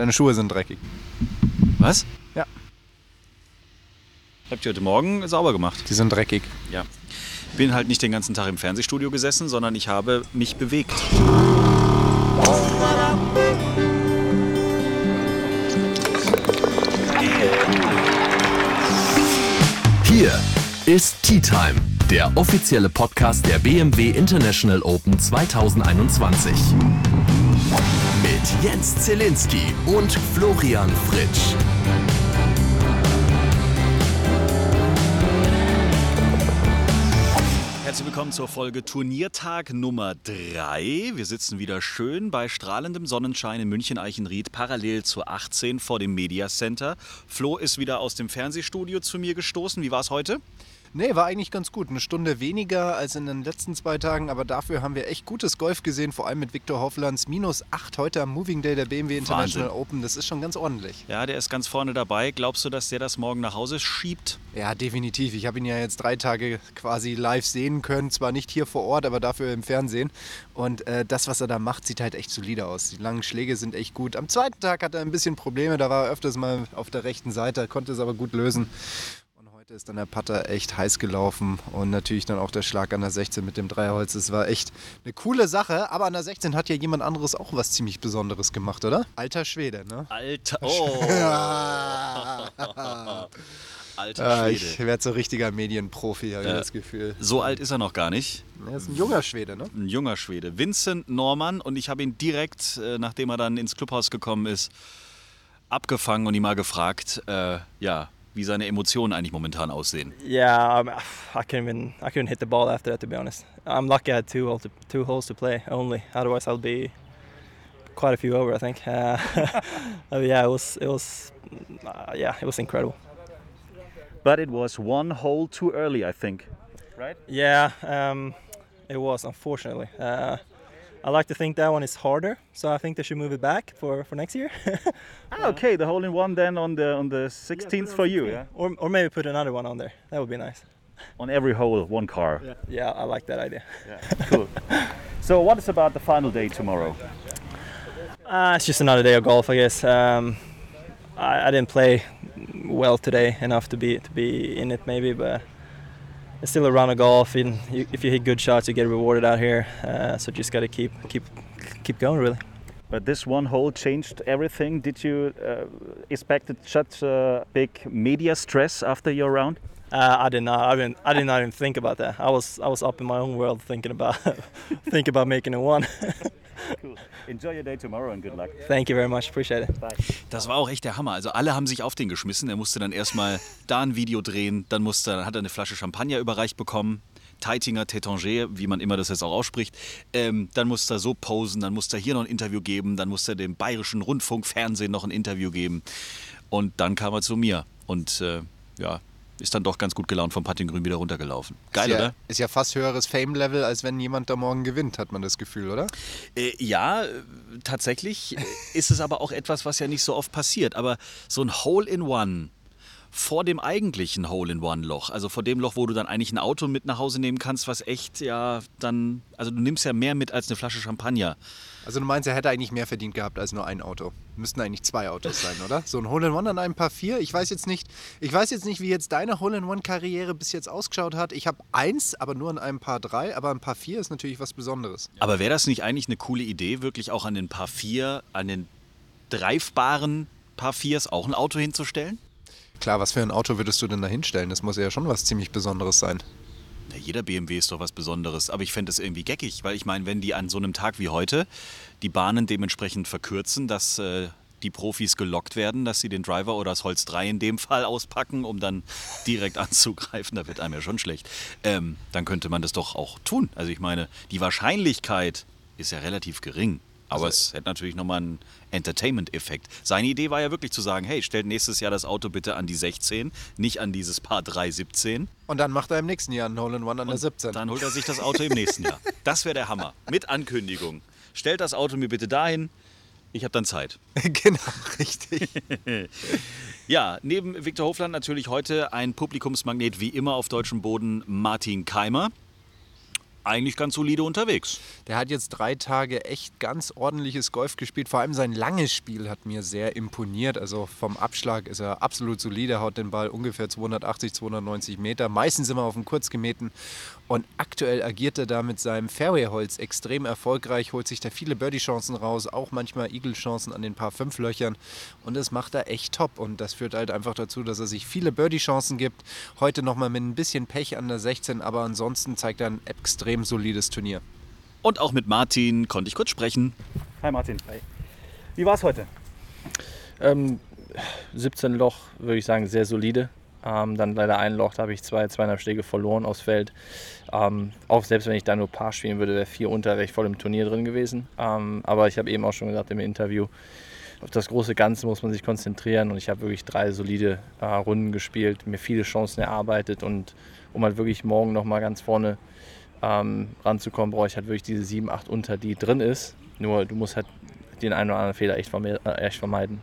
Deine Schuhe sind dreckig. Was? Ja. Habt ihr heute Morgen sauber gemacht? Die sind dreckig. Ja. Bin halt nicht den ganzen Tag im Fernsehstudio gesessen, sondern ich habe mich bewegt. Hier ist Tea Time, der offizielle Podcast der BMW International Open 2021. Mit Jens Zielinski und Florian Fritsch. Herzlich willkommen zur Folge Turniertag Nummer 3. Wir sitzen wieder schön bei strahlendem Sonnenschein in München-Eichenried, parallel zur 18 vor dem Media Center. Flo ist wieder aus dem Fernsehstudio zu mir gestoßen. Wie war es heute? Nee, war eigentlich ganz gut. Eine Stunde weniger als in den letzten zwei Tagen, aber dafür haben wir echt gutes Golf gesehen, vor allem mit Viktor Hofflands. Minus 8 heute am Moving Day der BMW International Wahnsinn. Open. Das ist schon ganz ordentlich. Ja, der ist ganz vorne dabei. Glaubst du, dass der das morgen nach Hause schiebt? Ja, definitiv. Ich habe ihn ja jetzt drei Tage quasi live sehen können. Zwar nicht hier vor Ort, aber dafür im Fernsehen. Und äh, das, was er da macht, sieht halt echt solide aus. Die langen Schläge sind echt gut. Am zweiten Tag hat er ein bisschen Probleme. Da war er öfters mal auf der rechten Seite, konnte es aber gut lösen. Heute ist dann der Putter echt heiß gelaufen. Und natürlich dann auch der Schlag an der 16 mit dem Dreierholz. Das war echt eine coole Sache. Aber an der 16 hat ja jemand anderes auch was ziemlich Besonderes gemacht, oder? Alter Schwede, ne? Alter. Oh. Alter Ah, Schwede. ich werde so richtiger Medienprofi, habe ich Äh, das Gefühl. So alt ist er noch gar nicht. Er ist ein junger Schwede, ne? Ein junger Schwede. Vincent Norman. Und ich habe ihn direkt, äh, nachdem er dann ins Clubhaus gekommen ist, abgefangen und ihn mal gefragt, äh, ja, wie seine Emotionen eigentlich momentan aussehen. Yeah, I couldn't even I couldn't hit the ball after that to be honest. I'm lucky I had two hole to, two holes to play only. Otherwise, I'll be quite a few over, I think. Uh, yeah, it was it was uh, yeah, it was incredible. But it was one hole too early, I think. Right? Yeah, um, it was unfortunately. Uh, I like to think that one is harder, so I think they should move it back for, for next year. Ah, okay, the hole in one then on the on the 16th for you, yeah. or, or maybe put another one on there. That would be nice. On every hole, one car. Yeah, I like that idea. Cool. so, what is about the final day tomorrow? Uh, it's just another day of golf, I guess. Um, I, I didn't play well today enough to be to be in it, maybe, but it's still a round of golf. And you, if you hit good shots, you get rewarded out here. Uh, so just got to keep keep keep going, really. But this one hole changed everything. Did you uh, expect such uh, big media stress after your round? Uh, I did not. I didn't. I did not even think about that. I was I was up in my own world thinking about thinking about making a one. Cool. Enjoy your day tomorrow and good luck. Thank you very much. Appreciate it. Bye. Das war auch echt der Hammer. Also alle haben sich auf den geschmissen. Er musste dann erstmal da ein Video drehen, dann, musste, dann hat er eine Flasche Champagner überreicht bekommen. Teitinger Tétanger, wie man immer das jetzt auch ausspricht. Ähm, dann musste er so posen, dann musste er hier noch ein Interview geben, dann musste er dem Bayerischen Rundfunk, Fernsehen noch ein Interview geben. Und dann kam er zu mir und äh, ja, ist dann doch ganz gut gelaunt vom Puttinggrün wieder runtergelaufen. Geil, ist ja, oder? Ist ja fast höheres Fame-Level, als wenn jemand da morgen gewinnt, hat man das Gefühl, oder? Äh, ja, äh, tatsächlich äh, ist es aber auch etwas, was ja nicht so oft passiert. Aber so ein Hole-in-One vor dem eigentlichen Hole-in-One-Loch, also vor dem Loch, wo du dann eigentlich ein Auto mit nach Hause nehmen kannst, was echt ja dann, also du nimmst ja mehr mit als eine Flasche Champagner. Also du meinst, er hätte eigentlich mehr verdient gehabt als nur ein Auto. Müssten eigentlich zwei Autos sein, oder? So ein Hole-in-One an einem Paar 4. Ich weiß jetzt nicht, ich weiß jetzt nicht, wie jetzt deine Hole-in-One-Karriere bis jetzt ausgeschaut hat. Ich habe eins, aber nur an einem Paar 3. Aber ein Paar 4 ist natürlich was Besonderes. Aber wäre das nicht eigentlich eine coole Idee, wirklich auch an den Paar 4, an den greifbaren Paar 4s auch ein Auto hinzustellen? Klar, was für ein Auto würdest du denn da hinstellen? Das muss ja schon was ziemlich Besonderes sein. Na, jeder BMW ist doch was Besonderes, aber ich fände das irgendwie geckig, weil ich meine, wenn die an so einem Tag wie heute die Bahnen dementsprechend verkürzen, dass äh, die Profis gelockt werden, dass sie den Driver oder das Holz 3 in dem Fall auspacken, um dann direkt anzugreifen, da wird einem ja schon schlecht, ähm, dann könnte man das doch auch tun. Also ich meine, die Wahrscheinlichkeit ist ja relativ gering. Aber es hätte natürlich nochmal einen Entertainment-Effekt. Seine Idee war ja wirklich zu sagen, hey, stellt nächstes Jahr das Auto bitte an die 16, nicht an dieses Paar 317. Und dann macht er im nächsten Jahr einen Hole-in-One an der 17. Dann holt er sich das Auto im nächsten Jahr. Das wäre der Hammer. Mit Ankündigung. Stellt das Auto mir bitte dahin. Ich habe dann Zeit. genau, richtig. Ja, neben Viktor Hofland natürlich heute ein Publikumsmagnet wie immer auf deutschem Boden, Martin Keimer. Eigentlich ganz solide unterwegs. Der hat jetzt drei Tage echt ganz ordentliches Golf gespielt. Vor allem sein langes Spiel hat mir sehr imponiert. Also vom Abschlag ist er absolut solide, haut den Ball ungefähr 280, 290 Meter. Meistens immer auf dem Kurzgemähten. Und aktuell agiert er da mit seinem Fairway-Holz extrem erfolgreich, holt sich da viele Birdie-Chancen raus, auch manchmal Eagle-Chancen an den paar fünf Löchern. Und das macht er echt top. Und das führt halt einfach dazu, dass er sich viele Birdie-Chancen gibt. Heute nochmal mit ein bisschen Pech an der 16, aber ansonsten zeigt er ein extrem solides Turnier. Und auch mit Martin konnte ich kurz sprechen. Hi Martin. Hi. Wie war es heute? Ähm, 17 Loch, würde ich sagen, sehr solide. Ähm, dann leider ein Loch, da habe ich zwei, zweieinhalb Schläge verloren aufs Feld. Ähm, auch selbst wenn ich da nur Paar spielen würde, wäre vier unter, wäre ich voll im Turnier drin gewesen. Ähm, aber ich habe eben auch schon gesagt im Interview, auf das große Ganze muss man sich konzentrieren und ich habe wirklich drei solide äh, Runden gespielt, mir viele Chancen erarbeitet und um halt wirklich morgen nochmal ganz vorne ähm, ranzukommen, brauche ich halt wirklich diese 7, 8 unter, die drin ist. Nur du musst halt den einen oder anderen Fehler echt, verme äh, echt vermeiden.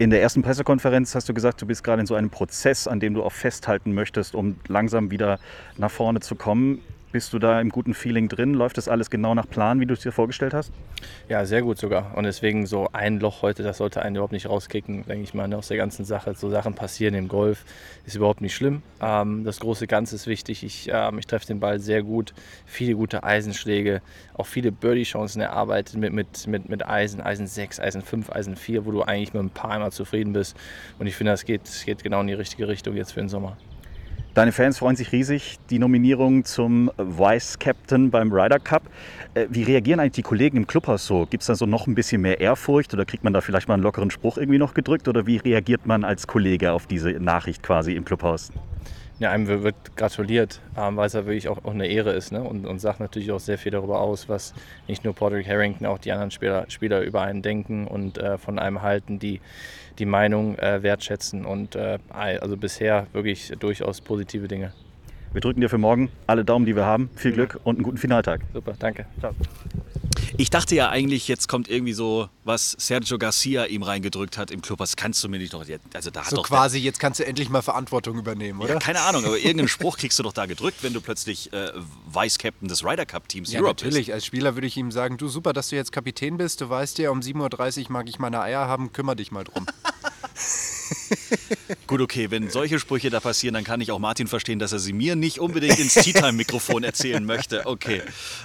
In der ersten Pressekonferenz hast du gesagt, du bist gerade in so einem Prozess, an dem du auch festhalten möchtest, um langsam wieder nach vorne zu kommen. Bist du da im guten Feeling drin? Läuft das alles genau nach Plan, wie du es dir vorgestellt hast? Ja, sehr gut sogar. Und deswegen so ein Loch heute, das sollte einen überhaupt nicht rauskicken, denke ich mal, ne, aus der ganzen Sache. So Sachen passieren im Golf, ist überhaupt nicht schlimm. Ähm, das große Ganze ist wichtig. Ich, ähm, ich treffe den Ball sehr gut, viele gute Eisenschläge, auch viele Birdie-Chancen erarbeitet mit, mit, mit, mit Eisen, Eisen 6, Eisen 5, Eisen 4, wo du eigentlich mit ein paar immer zufrieden bist. Und ich finde, das geht, geht genau in die richtige Richtung jetzt für den Sommer. Deine Fans freuen sich riesig. Die Nominierung zum Vice Captain beim Ryder Cup. Äh, wie reagieren eigentlich die Kollegen im Clubhaus so? Gibt es da so noch ein bisschen mehr Ehrfurcht oder kriegt man da vielleicht mal einen lockeren Spruch irgendwie noch gedrückt? Oder wie reagiert man als Kollege auf diese Nachricht quasi im Clubhaus? Ja, einem wird gratuliert, ähm, weil es ja wirklich auch, auch eine Ehre ist ne? und, und sagt natürlich auch sehr viel darüber aus, was nicht nur Patrick Harrington, auch die anderen Spieler, Spieler über einen denken und äh, von einem halten, die die Meinung äh, wertschätzen und äh, also bisher wirklich durchaus positive Dinge. Wir drücken dir für morgen alle Daumen, die wir haben. Viel Glück und einen guten Finaltag. Super, danke. Ciao. Ich dachte ja eigentlich, jetzt kommt irgendwie so, was Sergio Garcia ihm reingedrückt hat im Club. Das kannst du mir nicht doch. Also da hat So doch quasi, jetzt kannst du endlich mal Verantwortung übernehmen, oder? Ja, keine Ahnung, aber irgendeinen Spruch kriegst du doch da gedrückt, wenn du plötzlich äh, Vice-Captain des Ryder Cup-Teams Ja, Europe natürlich. Als Spieler würde ich ihm sagen, du super, dass du jetzt Kapitän bist. Du weißt ja, um 7.30 Uhr mag ich meine Eier haben, kümmere dich mal drum. Gut, okay, wenn solche Sprüche da passieren, dann kann ich auch Martin verstehen, dass er sie mir nicht unbedingt ins Tea-Time-Mikrofon erzählen möchte. Okay,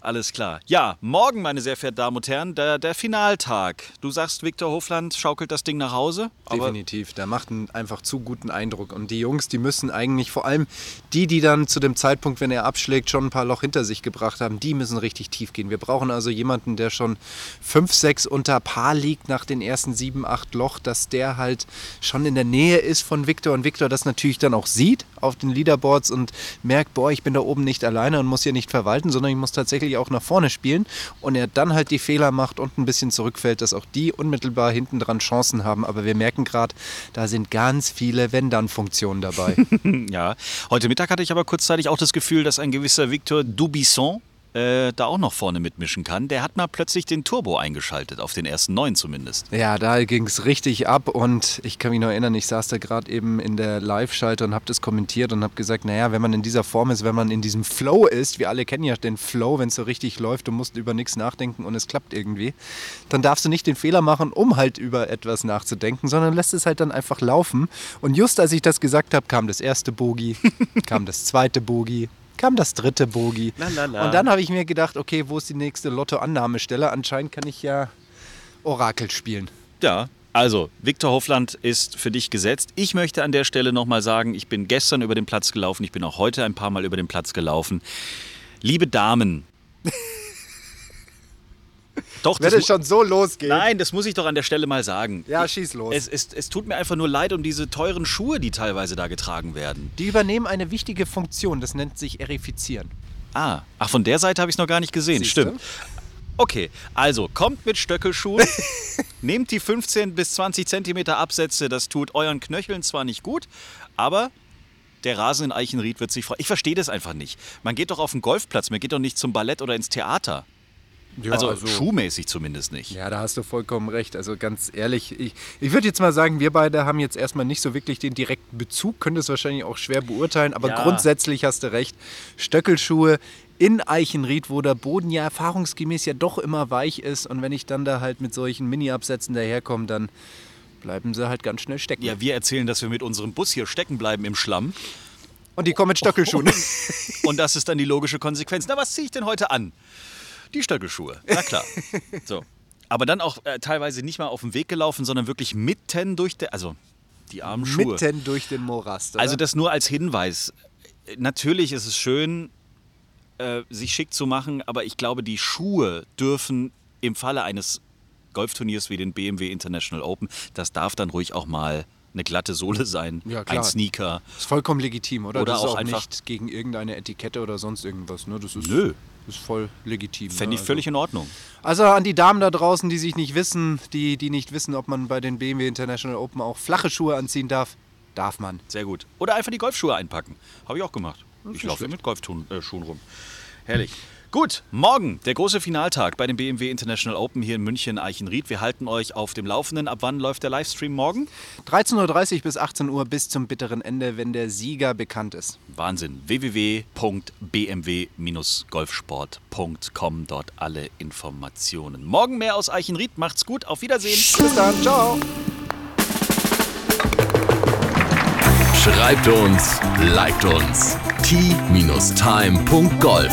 alles klar. Ja, morgen, meine sehr verehrten Damen und Herren, der, der Finaltag. Du sagst, Viktor Hofland schaukelt das Ding nach Hause. Definitiv. Der macht einen einfach zu guten Eindruck. Und die Jungs, die müssen eigentlich, vor allem die, die dann zu dem Zeitpunkt, wenn er abschlägt, schon ein paar Loch hinter sich gebracht haben, die müssen richtig tief gehen. Wir brauchen also jemanden, der schon 5, 6 unter Paar liegt nach den ersten 7, 8 Loch, dass der halt schon in der Nähe ist von Viktor und Viktor das natürlich dann auch sieht auf den Leaderboards und merkt, boah, ich bin da oben nicht alleine und muss hier nicht verwalten, sondern ich muss tatsächlich auch nach vorne spielen und er dann halt die Fehler macht und ein bisschen zurückfällt, dass auch die unmittelbar hinten dran Chancen haben. Aber wir merken gerade, da sind ganz viele Wenn-Dann-Funktionen dabei. ja, heute Mittag hatte ich aber kurzzeitig auch das Gefühl, dass ein gewisser Victor Dubisson äh, da auch noch vorne mitmischen kann. Der hat mal plötzlich den Turbo eingeschaltet, auf den ersten neun zumindest. Ja, da ging es richtig ab und ich kann mich noch erinnern, ich saß da gerade eben in der Live-Schalte und habe das kommentiert und habe gesagt, naja, wenn man in dieser Form ist, wenn man in diesem Flow ist, wir alle kennen ja den Flow, wenn es so richtig läuft, du musst über nichts nachdenken und es klappt irgendwie, dann darfst du nicht den Fehler machen, um halt über etwas nachzudenken, sondern lässt es halt dann einfach laufen. Und just als ich das gesagt habe, kam das erste Bogie, kam das zweite Bogie, kam das dritte Bogie. Lalala. Und dann habe ich mir gedacht, okay, wo ist die nächste Lottoannahmestelle? Anscheinend kann ich ja Orakel spielen. Ja, also, Viktor Hofland ist für dich gesetzt. Ich möchte an der Stelle nochmal sagen, ich bin gestern über den Platz gelaufen, ich bin auch heute ein paar Mal über den Platz gelaufen. Liebe Damen. Doch, Wenn das es schon so losgeht. Nein, das muss ich doch an der Stelle mal sagen. Ja, schieß los. Es, es, es tut mir einfach nur leid um diese teuren Schuhe, die teilweise da getragen werden. Die übernehmen eine wichtige Funktion, das nennt sich Erifizieren. Ah, ach, von der Seite habe ich es noch gar nicht gesehen. Siehste? Stimmt. Okay, also kommt mit Stöckelschuhen, nehmt die 15 bis 20 Zentimeter Absätze, das tut euren Knöcheln zwar nicht gut, aber der Rasen in Eichenried wird sich freuen. Ich verstehe das einfach nicht. Man geht doch auf den Golfplatz, man geht doch nicht zum Ballett oder ins Theater. Ja, also, schuhmäßig zumindest nicht. Ja, da hast du vollkommen recht. Also ganz ehrlich, ich, ich würde jetzt mal sagen, wir beide haben jetzt erstmal nicht so wirklich den direkten Bezug, können das wahrscheinlich auch schwer beurteilen, aber Ja. grundsätzlich hast du recht. Stöckelschuhe in Eichenried, wo der Boden ja erfahrungsgemäß ja doch immer weich ist. Und wenn ich dann da halt mit solchen Mini-Absätzen daherkomme, dann bleiben sie halt ganz schnell stecken. Ja, wir erzählen, dass wir mit unserem Bus hier stecken bleiben im Schlamm. Und die kommen mit Stöckelschuhen. Und das ist dann die logische Konsequenz. Na, was ziehe ich denn heute an? Die Stöckelschuhe. Na klar. So. Aber dann auch äh, teilweise nicht mal auf dem Weg gelaufen, sondern wirklich mitten durch der, also die armen Schuhe. Mitten durch den Morast. Oder? Also das nur als Hinweis. Natürlich ist es schön, äh, sich schick zu machen, aber ich glaube, die Schuhe dürfen im Falle eines Golfturniers wie den BMW International Open, das darf dann ruhig auch mal eine glatte Sohle sein, Ja, ein Sneaker. ist vollkommen legitim, oder? Oder das ist auch auch einfach- nicht gegen irgendeine Etikette oder sonst irgendwas. Ne? Das ist, Nö. Ist voll legitim. Fände ne? ich Also- völlig in Ordnung. Also an die Damen da draußen, die sich nicht wissen, die, die nicht wissen, ob man bei den BMW International Open auch flache Schuhe anziehen darf, darf man. Sehr gut. Oder einfach die Golfschuhe einpacken. Habe ich auch gemacht. Ich nicht laufe mit Golfschuhen äh, rum. Herrlich. Gut, morgen der große Finaltag bei dem BMW International Open hier in München Eichenried. Wir halten euch auf dem Laufenden. Ab wann läuft der Livestream morgen? 13.30 Uhr bis 18 Uhr bis zum bitteren Ende, wenn der Sieger bekannt ist. Wahnsinn. www.bmw-golfsport.com. Dort alle Informationen. Morgen mehr aus Eichenried. Macht's gut. Auf Wiedersehen. Bis dann, ciao. Schreibt uns, liked uns. t-time.golf